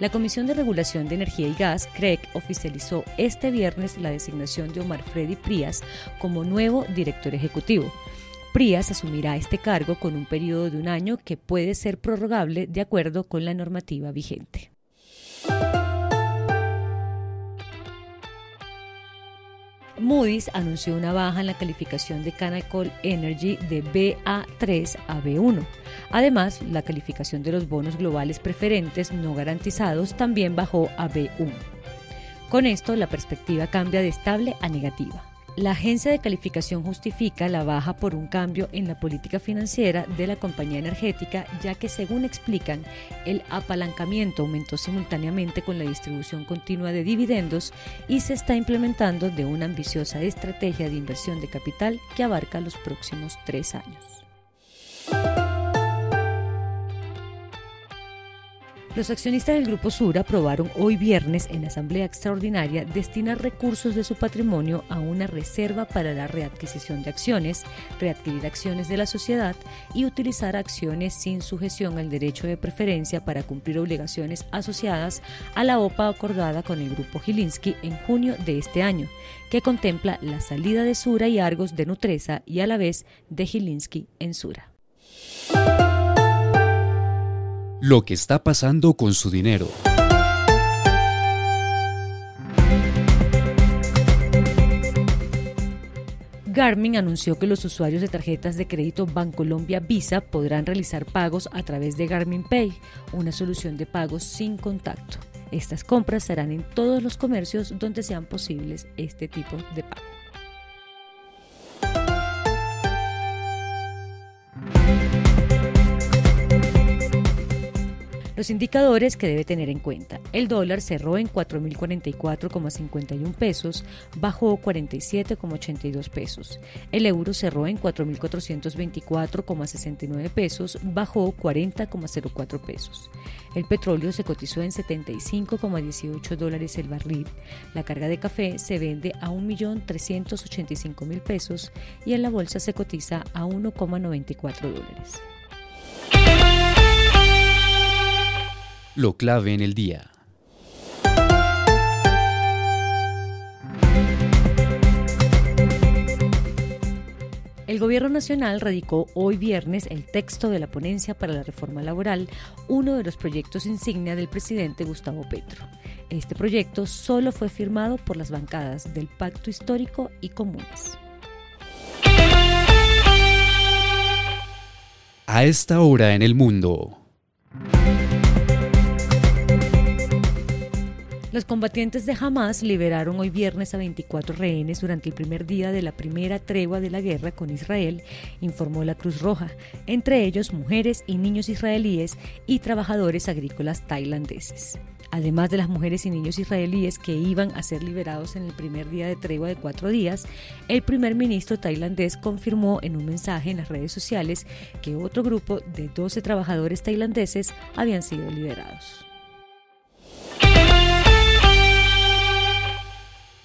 La Comisión de Regulación de Energía y Gas, CREC, oficializó este viernes la designación de Omar Freddy Prías como nuevo director ejecutivo. Prías asumirá este cargo con un periodo de un año que puede ser prorrogable de acuerdo con la normativa vigente. Moody's anunció una baja en la calificación de Canacol Energy de BA3 a B1. Además, la calificación de los bonos globales preferentes no garantizados también bajó a B1. Con esto, la perspectiva cambia de estable a negativa. La agencia de calificación justifica la baja por un cambio en la política financiera de la compañía energética, ya que según explican, el apalancamiento aumentó simultáneamente con la distribución continua de dividendos y se está implementando de una ambiciosa estrategia de inversión de capital que abarca los próximos tres años. Los accionistas del Grupo Sur aprobaron hoy viernes en Asamblea Extraordinaria destinar recursos de su patrimonio a una reserva para la readquisición de acciones, readquirir acciones de la sociedad y utilizar acciones sin sujeción al derecho de preferencia para cumplir obligaciones asociadas a la OPA acordada con el Grupo Gilinski en junio de este año, que contempla la salida de Sura y Argos de Nutresa y a la vez de Gilinski en Sura lo que está pasando con su dinero. Garmin anunció que los usuarios de tarjetas de crédito Bancolombia Visa podrán realizar pagos a través de Garmin Pay, una solución de pagos sin contacto. Estas compras serán en todos los comercios donde sean posibles este tipo de pago. Los indicadores que debe tener en cuenta. El dólar cerró en 4.044,51 pesos, bajó 47,82 pesos. El euro cerró en 4.424,69 pesos, bajó 40,04 pesos. El petróleo se cotizó en 75,18 dólares el barril. La carga de café se vende a 1.385.000 pesos y en la bolsa se cotiza a 1,94 dólares. Lo clave en el día. El Gobierno Nacional radicó hoy viernes el texto de la ponencia para la reforma laboral, uno de los proyectos insignia del presidente Gustavo Petro. Este proyecto solo fue firmado por las bancadas del Pacto Histórico y Comunes. A esta hora en el mundo. Los combatientes de Hamas liberaron hoy viernes a 24 rehenes durante el primer día de la primera tregua de la guerra con Israel, informó la Cruz Roja, entre ellos mujeres y niños israelíes y trabajadores agrícolas tailandeses. Además de las mujeres y niños israelíes que iban a ser liberados en el primer día de tregua de cuatro días, el primer ministro tailandés confirmó en un mensaje en las redes sociales que otro grupo de 12 trabajadores tailandeses habían sido liberados.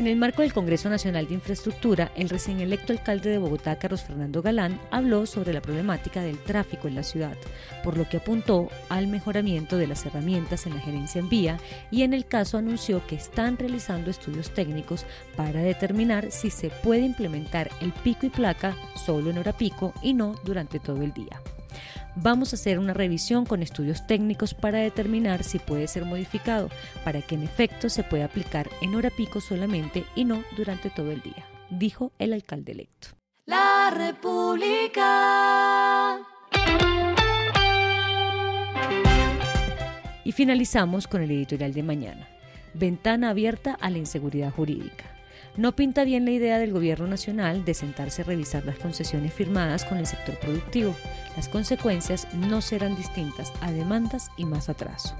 En el marco del Congreso Nacional de Infraestructura, el recién electo alcalde de Bogotá, Carlos Fernando Galán, habló sobre la problemática del tráfico en la ciudad, por lo que apuntó al mejoramiento de las herramientas en la gerencia en vía y en el caso anunció que están realizando estudios técnicos para determinar si se puede implementar el pico y placa solo en hora pico y no durante todo el día. Vamos a hacer una revisión con estudios técnicos para determinar si puede ser modificado, para que en efecto se pueda aplicar en hora pico solamente y no durante todo el día, dijo el alcalde electo. La República. Y finalizamos con el editorial de mañana. Ventana abierta a la inseguridad jurídica. No pinta bien la idea del gobierno nacional de sentarse a revisar las concesiones firmadas con el sector productivo. Las consecuencias no serán distintas a demandas y más atraso.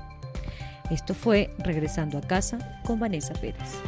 Esto fue Regresando a casa con Vanessa Pérez.